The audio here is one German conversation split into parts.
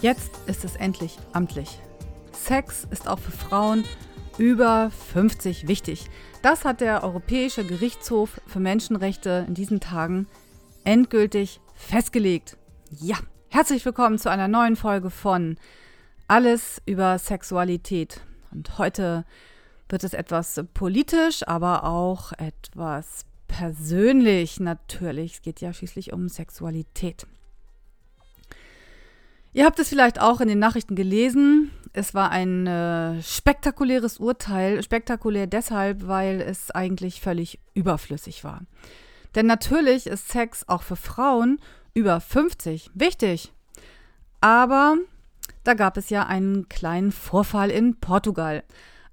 Jetzt ist es endlich amtlich. Sex ist auch für Frauen über 50 wichtig. Das hat der Europäische Gerichtshof für Menschenrechte in diesen Tagen endgültig festgelegt. Ja, herzlich willkommen zu einer neuen Folge von Alles über Sexualität. Und heute wird es etwas politisch, aber auch etwas persönlich natürlich. Es geht ja schließlich um Sexualität. Ihr habt es vielleicht auch in den Nachrichten gelesen. Es war ein äh, spektakuläres Urteil. Spektakulär deshalb, weil es eigentlich völlig überflüssig war. Denn natürlich ist Sex auch für Frauen über 50 wichtig. Aber da gab es ja einen kleinen Vorfall in Portugal.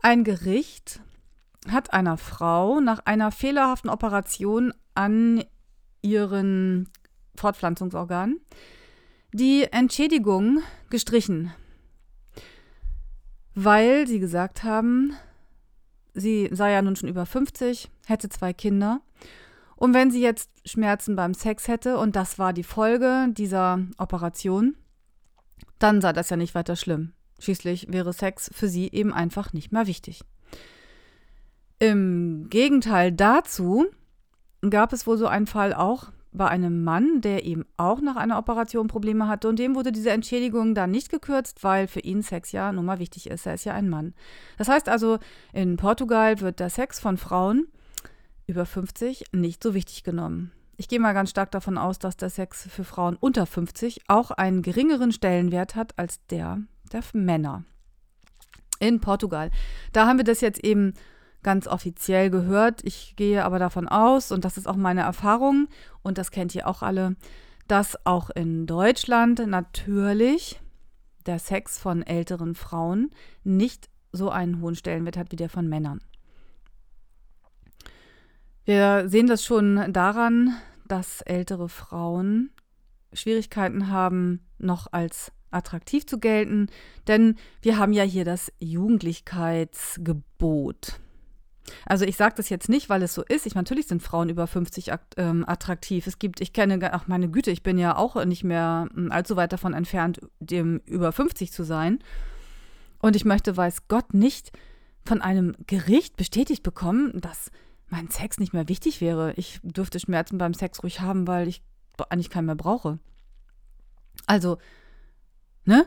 Ein Gericht hat einer Frau nach einer fehlerhaften Operation an ihren Fortpflanzungsorganen die Entschädigung gestrichen, weil sie gesagt haben, sie sei ja nun schon über 50, hätte zwei Kinder. Und wenn sie jetzt Schmerzen beim Sex hätte und das war die Folge dieser Operation, dann sei das ja nicht weiter schlimm. Schließlich wäre Sex für sie eben einfach nicht mehr wichtig. Im Gegenteil dazu gab es wohl so einen Fall auch bei einem Mann, der eben auch nach einer Operation Probleme hatte und dem wurde diese Entschädigung dann nicht gekürzt, weil für ihn Sex ja nun mal wichtig ist. Er ist ja ein Mann. Das heißt also, in Portugal wird der Sex von Frauen über 50 nicht so wichtig genommen. Ich gehe mal ganz stark davon aus, dass der Sex für Frauen unter 50 auch einen geringeren Stellenwert hat als der der Männer. In Portugal. Da haben wir das jetzt eben ganz offiziell gehört. Ich gehe aber davon aus, und das ist auch meine Erfahrung, und das kennt ihr auch alle, dass auch in Deutschland natürlich der Sex von älteren Frauen nicht so einen hohen Stellenwert hat wie der von Männern. Wir sehen das schon daran, dass ältere Frauen Schwierigkeiten haben, noch als attraktiv zu gelten, denn wir haben ja hier das Jugendlichkeitsgebot. Also ich sage das jetzt nicht, weil es so ist. Ich natürlich sind Frauen über 50 ähm, attraktiv. Es gibt, ich kenne, ach meine Güte, ich bin ja auch nicht mehr hm, allzu weit davon entfernt, dem über 50 zu sein. Und ich möchte, weiß Gott, nicht von einem Gericht bestätigt bekommen, dass mein Sex nicht mehr wichtig wäre. Ich dürfte Schmerzen beim Sex ruhig haben, weil ich eigentlich keinen mehr brauche. Also, ne?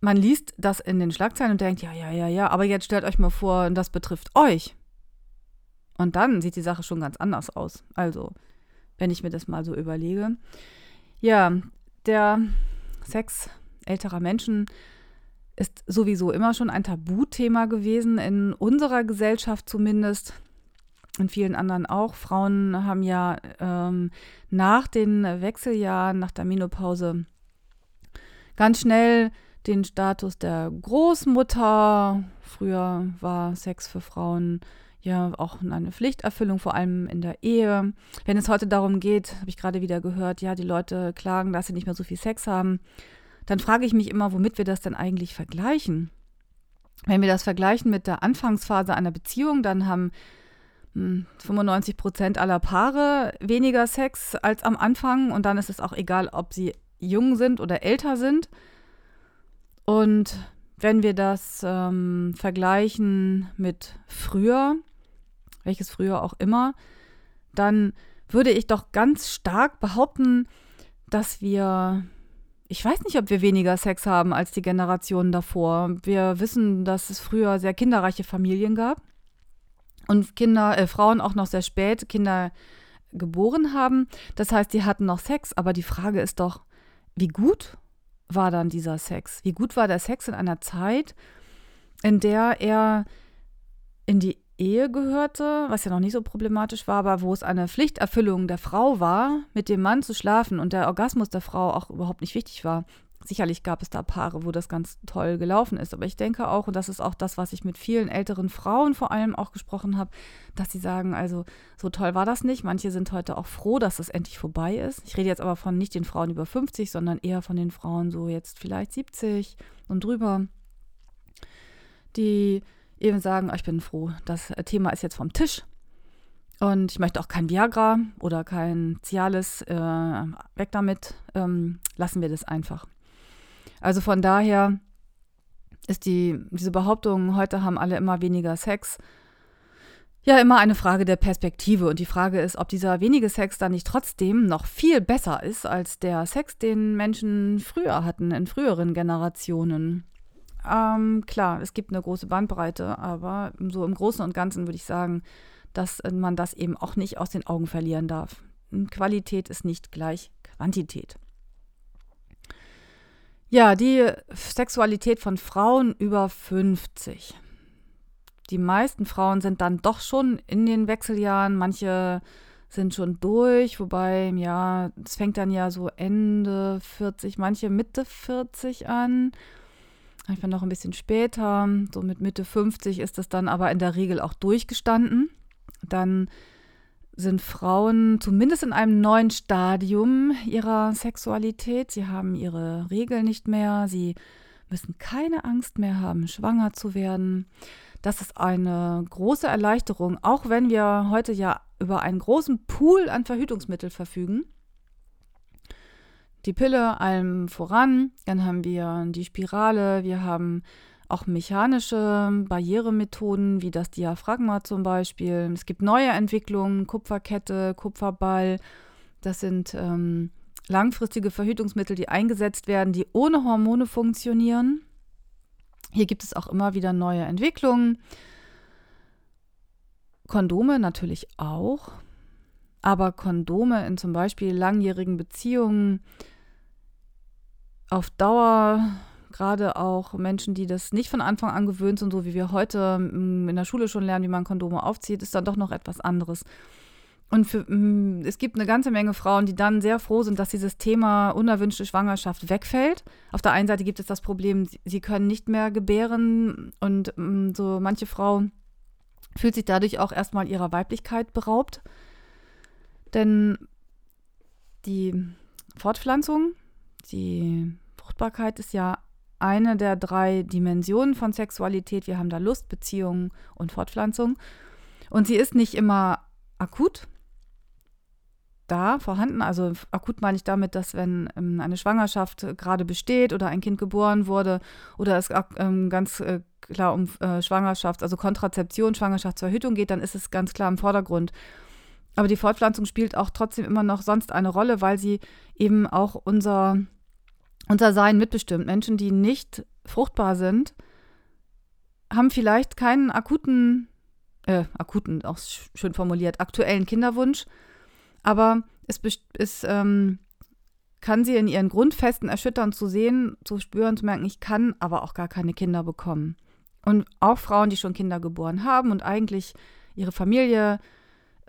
Man liest das in den Schlagzeilen und denkt, ja, ja, ja, ja, aber jetzt stellt euch mal vor, das betrifft euch. Und dann sieht die Sache schon ganz anders aus. Also, wenn ich mir das mal so überlege. Ja, der Sex älterer Menschen ist sowieso immer schon ein Tabuthema gewesen, in unserer Gesellschaft zumindest, in vielen anderen auch. Frauen haben ja ähm, nach den Wechseljahren, nach der Menopause, ganz schnell den Status der Großmutter. Früher war Sex für Frauen ja auch eine Pflichterfüllung, vor allem in der Ehe. Wenn es heute darum geht, habe ich gerade wieder gehört, ja, die Leute klagen, dass sie nicht mehr so viel Sex haben, dann frage ich mich immer, womit wir das denn eigentlich vergleichen. Wenn wir das vergleichen mit der Anfangsphase einer Beziehung, dann haben 95 hm, Prozent aller Paare weniger Sex als am Anfang und dann ist es auch egal, ob sie jung sind oder älter sind. Und wenn wir das ähm, vergleichen mit früher, welches früher auch immer, dann würde ich doch ganz stark behaupten, dass wir, ich weiß nicht, ob wir weniger Sex haben als die Generationen davor. Wir wissen, dass es früher sehr kinderreiche Familien gab und Kinder, äh, Frauen auch noch sehr spät Kinder geboren haben. Das heißt, die hatten noch Sex, aber die Frage ist doch, wie gut war dann dieser Sex? Wie gut war der Sex in einer Zeit, in der er in die Ehe gehörte, was ja noch nicht so problematisch war, aber wo es eine Pflichterfüllung der Frau war, mit dem Mann zu schlafen und der Orgasmus der Frau auch überhaupt nicht wichtig war. Sicherlich gab es da Paare, wo das ganz toll gelaufen ist, aber ich denke auch, und das ist auch das, was ich mit vielen älteren Frauen vor allem auch gesprochen habe, dass sie sagen, also so toll war das nicht. Manche sind heute auch froh, dass es endlich vorbei ist. Ich rede jetzt aber von nicht den Frauen über 50, sondern eher von den Frauen so jetzt vielleicht 70 und drüber, die eben sagen, oh, ich bin froh, das Thema ist jetzt vom Tisch. Und ich möchte auch kein Viagra oder kein Cialis, äh, weg damit, ähm, lassen wir das einfach. Also von daher ist die, diese Behauptung, heute haben alle immer weniger Sex, ja immer eine Frage der Perspektive. Und die Frage ist, ob dieser wenige Sex dann nicht trotzdem noch viel besser ist als der Sex, den Menschen früher hatten, in früheren Generationen. Ähm, klar, es gibt eine große Bandbreite, aber so im Großen und Ganzen würde ich sagen, dass man das eben auch nicht aus den Augen verlieren darf. Qualität ist nicht gleich Quantität. Ja, die Sexualität von Frauen über 50. Die meisten Frauen sind dann doch schon in den Wechseljahren, manche sind schon durch, wobei, ja, es fängt dann ja so Ende 40, manche Mitte 40 an. Manchmal noch ein bisschen später, so mit Mitte 50 ist das dann aber in der Regel auch durchgestanden. Dann sind Frauen zumindest in einem neuen Stadium ihrer Sexualität. Sie haben ihre Regeln nicht mehr, sie müssen keine Angst mehr haben, schwanger zu werden. Das ist eine große Erleichterung, auch wenn wir heute ja über einen großen Pool an Verhütungsmitteln verfügen. Die Pille allem voran, dann haben wir die Spirale, wir haben auch mechanische Barrieremethoden wie das Diaphragma zum Beispiel. Es gibt neue Entwicklungen, Kupferkette, Kupferball. Das sind ähm, langfristige Verhütungsmittel, die eingesetzt werden, die ohne Hormone funktionieren. Hier gibt es auch immer wieder neue Entwicklungen. Kondome natürlich auch. Aber Kondome in zum Beispiel langjährigen Beziehungen auf Dauer gerade auch Menschen, die das nicht von Anfang an gewöhnt sind, so wie wir heute mm, in der Schule schon lernen, wie man Kondome aufzieht, ist dann doch noch etwas anderes. Und für, mm, es gibt eine ganze Menge Frauen, die dann sehr froh sind, dass dieses Thema unerwünschte Schwangerschaft wegfällt. Auf der einen Seite gibt es das Problem, sie können nicht mehr gebären und mm, so manche Frau fühlt sich dadurch auch erstmal ihrer Weiblichkeit beraubt. Denn die Fortpflanzung, die Fruchtbarkeit ist ja eine der drei Dimensionen von Sexualität. Wir haben da Lust, Beziehungen und Fortpflanzung. Und sie ist nicht immer akut da vorhanden. Also akut meine ich damit, dass wenn ähm, eine Schwangerschaft gerade besteht oder ein Kind geboren wurde oder es ähm, ganz äh, klar um äh, Schwangerschaft, also Kontrazeption, Schwangerschaftsverhütung geht, dann ist es ganz klar im Vordergrund. Aber die Fortpflanzung spielt auch trotzdem immer noch sonst eine Rolle, weil sie eben auch unser unser Sein mitbestimmt. Menschen, die nicht fruchtbar sind, haben vielleicht keinen akuten, äh, akuten, auch schön formuliert, aktuellen Kinderwunsch, aber es, es ähm, kann sie in ihren Grundfesten erschüttern zu sehen, zu spüren, zu merken, ich kann aber auch gar keine Kinder bekommen. Und auch Frauen, die schon Kinder geboren haben und eigentlich ihre Familie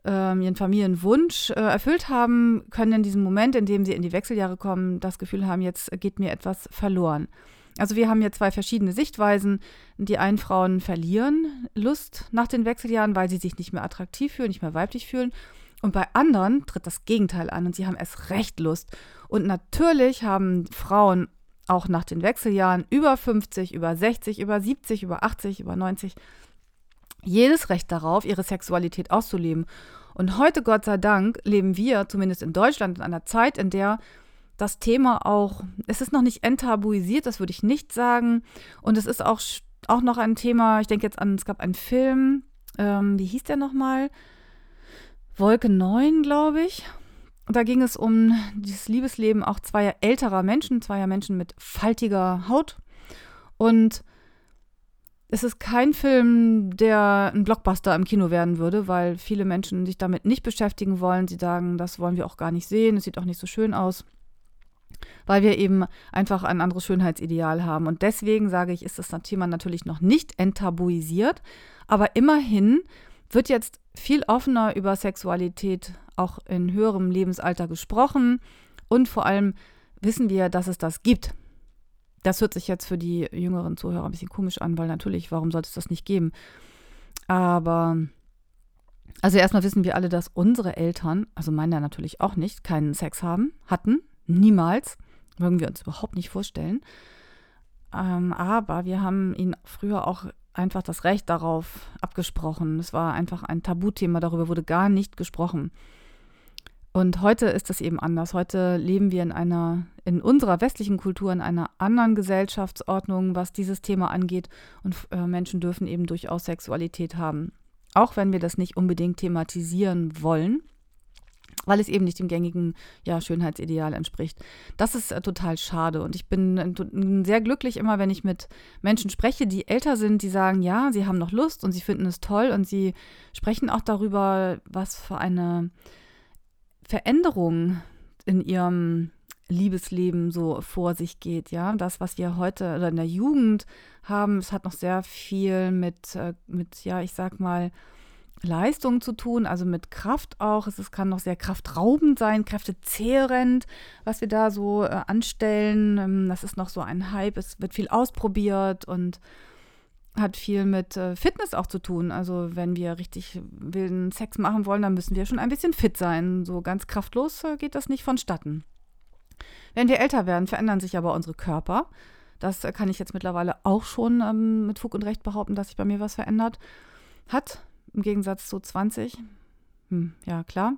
ähm, ihren Familienwunsch äh, erfüllt haben, können in diesem Moment, in dem sie in die Wechseljahre kommen, das Gefühl haben, jetzt geht mir etwas verloren. Also wir haben hier zwei verschiedene Sichtweisen. Die einen Frauen verlieren Lust nach den Wechseljahren, weil sie sich nicht mehr attraktiv fühlen, nicht mehr weiblich fühlen. Und bei anderen tritt das Gegenteil an und sie haben erst recht Lust. Und natürlich haben Frauen auch nach den Wechseljahren über 50, über 60, über 70, über 80, über 90 jedes Recht darauf, ihre Sexualität auszuleben. Und heute, Gott sei Dank, leben wir, zumindest in Deutschland, in einer Zeit, in der das Thema auch, es ist noch nicht enttabuisiert, das würde ich nicht sagen. Und es ist auch, auch noch ein Thema, ich denke jetzt an, es gab einen Film, ähm, wie hieß der nochmal? Wolke 9, glaube ich. Da ging es um dieses Liebesleben auch zweier älterer Menschen, zweier Menschen mit faltiger Haut. Und es ist kein Film, der ein Blockbuster im Kino werden würde, weil viele Menschen sich damit nicht beschäftigen wollen. Sie sagen, das wollen wir auch gar nicht sehen, es sieht auch nicht so schön aus, weil wir eben einfach ein anderes Schönheitsideal haben. Und deswegen sage ich, ist das Thema natürlich noch nicht enttabuisiert, aber immerhin wird jetzt viel offener über Sexualität auch in höherem Lebensalter gesprochen und vor allem wissen wir, dass es das gibt. Das hört sich jetzt für die jüngeren Zuhörer ein bisschen komisch an, weil natürlich, warum sollte es das nicht geben? Aber, also erstmal wissen wir alle, dass unsere Eltern, also meine natürlich auch nicht, keinen Sex haben, hatten, niemals. Mögen wir uns überhaupt nicht vorstellen. Ähm, aber wir haben ihnen früher auch einfach das Recht darauf abgesprochen. Es war einfach ein Tabuthema, darüber wurde gar nicht gesprochen. Und heute ist das eben anders. Heute leben wir in einer, in unserer westlichen Kultur, in einer anderen Gesellschaftsordnung, was dieses Thema angeht. Und äh, Menschen dürfen eben durchaus Sexualität haben. Auch wenn wir das nicht unbedingt thematisieren wollen, weil es eben nicht dem gängigen ja, Schönheitsideal entspricht. Das ist äh, total schade. Und ich bin äh, sehr glücklich immer, wenn ich mit Menschen spreche, die älter sind, die sagen, ja, sie haben noch Lust und sie finden es toll und sie sprechen auch darüber, was für eine Veränderung in ihrem Liebesleben so vor sich geht, ja. Das, was wir heute oder in der Jugend haben, es hat noch sehr viel mit, äh, mit, ja, ich sag mal, Leistung zu tun, also mit Kraft auch. Es, kann noch sehr kraftraubend sein, kräftezehrend, was wir da so äh, anstellen. Ähm, das ist noch so ein Hype. Es wird viel ausprobiert und hat viel mit äh, Fitness auch zu tun. Also wenn wir richtig wilden Sex machen wollen, dann müssen wir schon ein bisschen fit sein. So ganz kraftlos äh, geht das nicht vonstatten. Wenn wir älter werden, verändern sich aber unsere Körper. Das äh, kann ich jetzt mittlerweile auch schon ähm, mit Fug und Recht behaupten, dass sich bei mir was verändert hat. Im Gegensatz zu 20. Hm, ja, klar.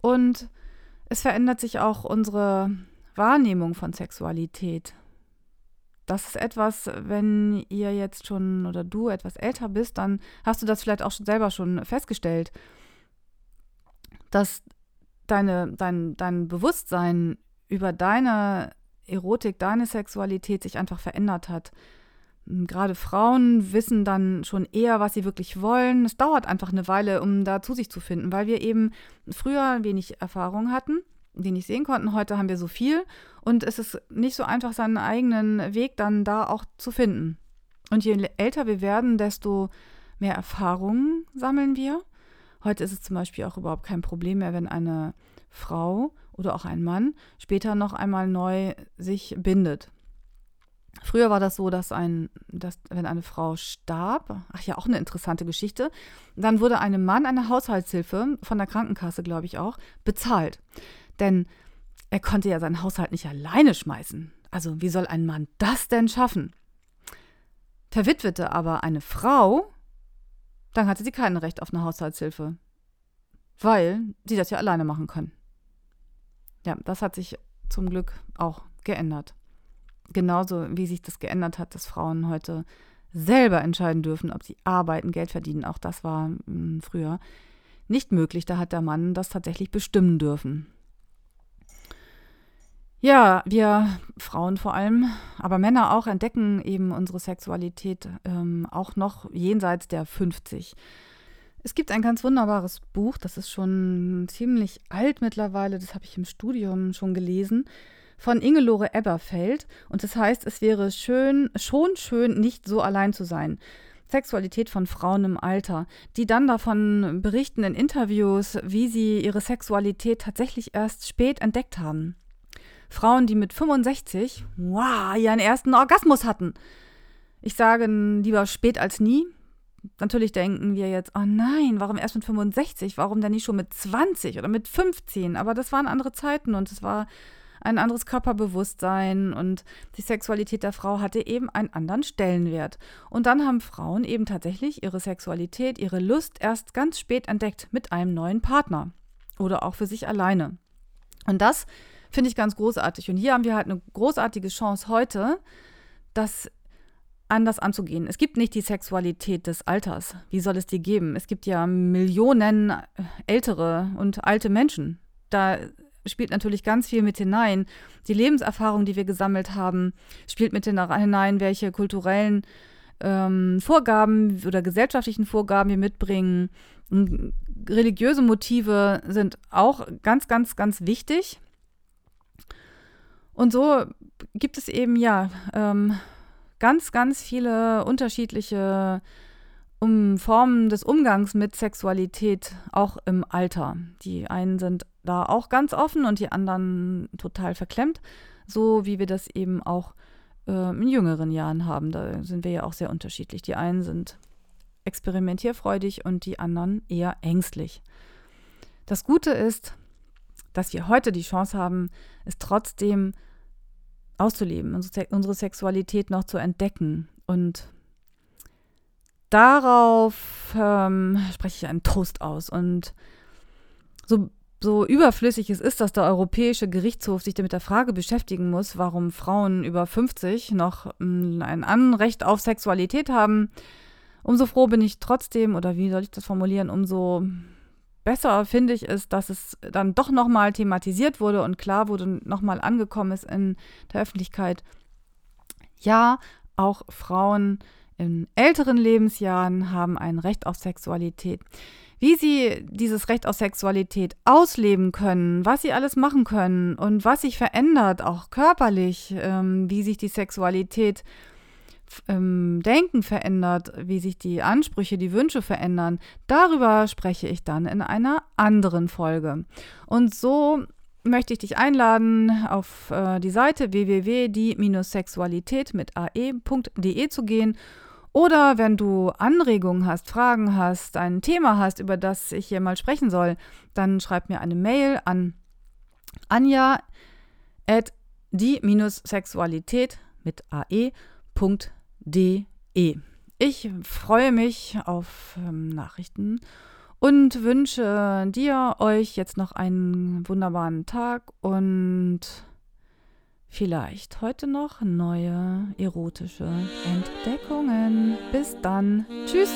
Und es verändert sich auch unsere Wahrnehmung von Sexualität das ist etwas, wenn ihr jetzt schon oder du etwas älter bist, dann hast du das vielleicht auch schon selber schon festgestellt, dass deine, dein, dein Bewusstsein über deine Erotik, deine Sexualität sich einfach verändert hat. Gerade Frauen wissen dann schon eher, was sie wirklich wollen. Es dauert einfach eine Weile, um da zu sich zu finden, weil wir eben früher wenig Erfahrung hatten die nicht sehen konnten. Heute haben wir so viel und es ist nicht so einfach, seinen eigenen Weg dann da auch zu finden. Und je älter wir werden, desto mehr Erfahrungen sammeln wir. Heute ist es zum Beispiel auch überhaupt kein Problem mehr, wenn eine Frau oder auch ein Mann später noch einmal neu sich bindet. Früher war das so, dass ein, dass, wenn eine Frau starb, ach ja, auch eine interessante Geschichte, dann wurde einem Mann eine Haushaltshilfe von der Krankenkasse, glaube ich auch, bezahlt. Denn er konnte ja seinen Haushalt nicht alleine schmeißen. Also wie soll ein Mann das denn schaffen? Verwitwete aber eine Frau, dann hatte sie kein Recht auf eine Haushaltshilfe, weil sie das ja alleine machen kann. Ja, das hat sich zum Glück auch geändert. Genauso wie sich das geändert hat, dass Frauen heute selber entscheiden dürfen, ob sie arbeiten, Geld verdienen. Auch das war hm, früher nicht möglich. Da hat der Mann das tatsächlich bestimmen dürfen. Ja, wir Frauen vor allem, aber Männer auch entdecken eben unsere Sexualität ähm, auch noch jenseits der 50. Es gibt ein ganz wunderbares Buch, das ist schon ziemlich alt mittlerweile, das habe ich im Studium schon gelesen, von Ingelore Eberfeld. Und das heißt, es wäre schön, schon schön, nicht so allein zu sein. Sexualität von Frauen im Alter, die dann davon berichten in Interviews, wie sie ihre Sexualität tatsächlich erst spät entdeckt haben. Frauen, die mit 65, wow, ihren ersten Orgasmus hatten. Ich sage lieber spät als nie. Natürlich denken wir jetzt, oh nein, warum erst mit 65? Warum denn nicht schon mit 20 oder mit 15? Aber das waren andere Zeiten und es war ein anderes Körperbewusstsein und die Sexualität der Frau hatte eben einen anderen Stellenwert. Und dann haben Frauen eben tatsächlich ihre Sexualität, ihre Lust erst ganz spät entdeckt mit einem neuen Partner oder auch für sich alleine. Und das Finde ich ganz großartig. Und hier haben wir halt eine großartige Chance heute, das anders anzugehen. Es gibt nicht die Sexualität des Alters. Wie soll es die geben? Es gibt ja Millionen ältere und alte Menschen. Da spielt natürlich ganz viel mit hinein. Die Lebenserfahrung, die wir gesammelt haben, spielt mit hinein, welche kulturellen ähm, Vorgaben oder gesellschaftlichen Vorgaben wir mitbringen. Und religiöse Motive sind auch ganz, ganz, ganz wichtig. Und so gibt es eben ja ähm, ganz, ganz viele unterschiedliche um, Formen des Umgangs mit Sexualität, auch im Alter. Die einen sind da auch ganz offen und die anderen total verklemmt, so wie wir das eben auch äh, in jüngeren Jahren haben. Da sind wir ja auch sehr unterschiedlich. Die einen sind experimentierfreudig und die anderen eher ängstlich. Das Gute ist, dass wir heute die Chance haben, es trotzdem auszuleben, unsere Sexualität noch zu entdecken. Und darauf ähm, spreche ich einen Toast aus. Und so so überflüssig es ist, dass der Europäische Gerichtshof sich mit der Frage beschäftigen muss, warum Frauen über 50 noch mm, ein Anrecht auf Sexualität haben, umso froh bin ich trotzdem, oder wie soll ich das formulieren, umso besser finde ich es, dass es dann doch nochmal thematisiert wurde und klar wurde, nochmal angekommen ist in der Öffentlichkeit. Ja, auch Frauen in älteren Lebensjahren haben ein Recht auf Sexualität. Wie sie dieses Recht auf Sexualität ausleben können, was sie alles machen können und was sich verändert, auch körperlich, ähm, wie sich die Sexualität ähm, Denken verändert, wie sich die Ansprüche, die Wünsche verändern, darüber spreche ich dann in einer anderen Folge. Und so möchte ich dich einladen, auf äh, die Seite www.die-sexualität mit ae.de zu gehen. Oder wenn du Anregungen hast, Fragen hast, ein Thema hast, über das ich hier mal sprechen soll, dann schreib mir eine Mail an anja at die-sexualität mit ae.de. Ich freue mich auf ähm, Nachrichten und wünsche dir, euch jetzt noch einen wunderbaren Tag und vielleicht heute noch neue erotische Entdeckungen. Bis dann. Tschüss.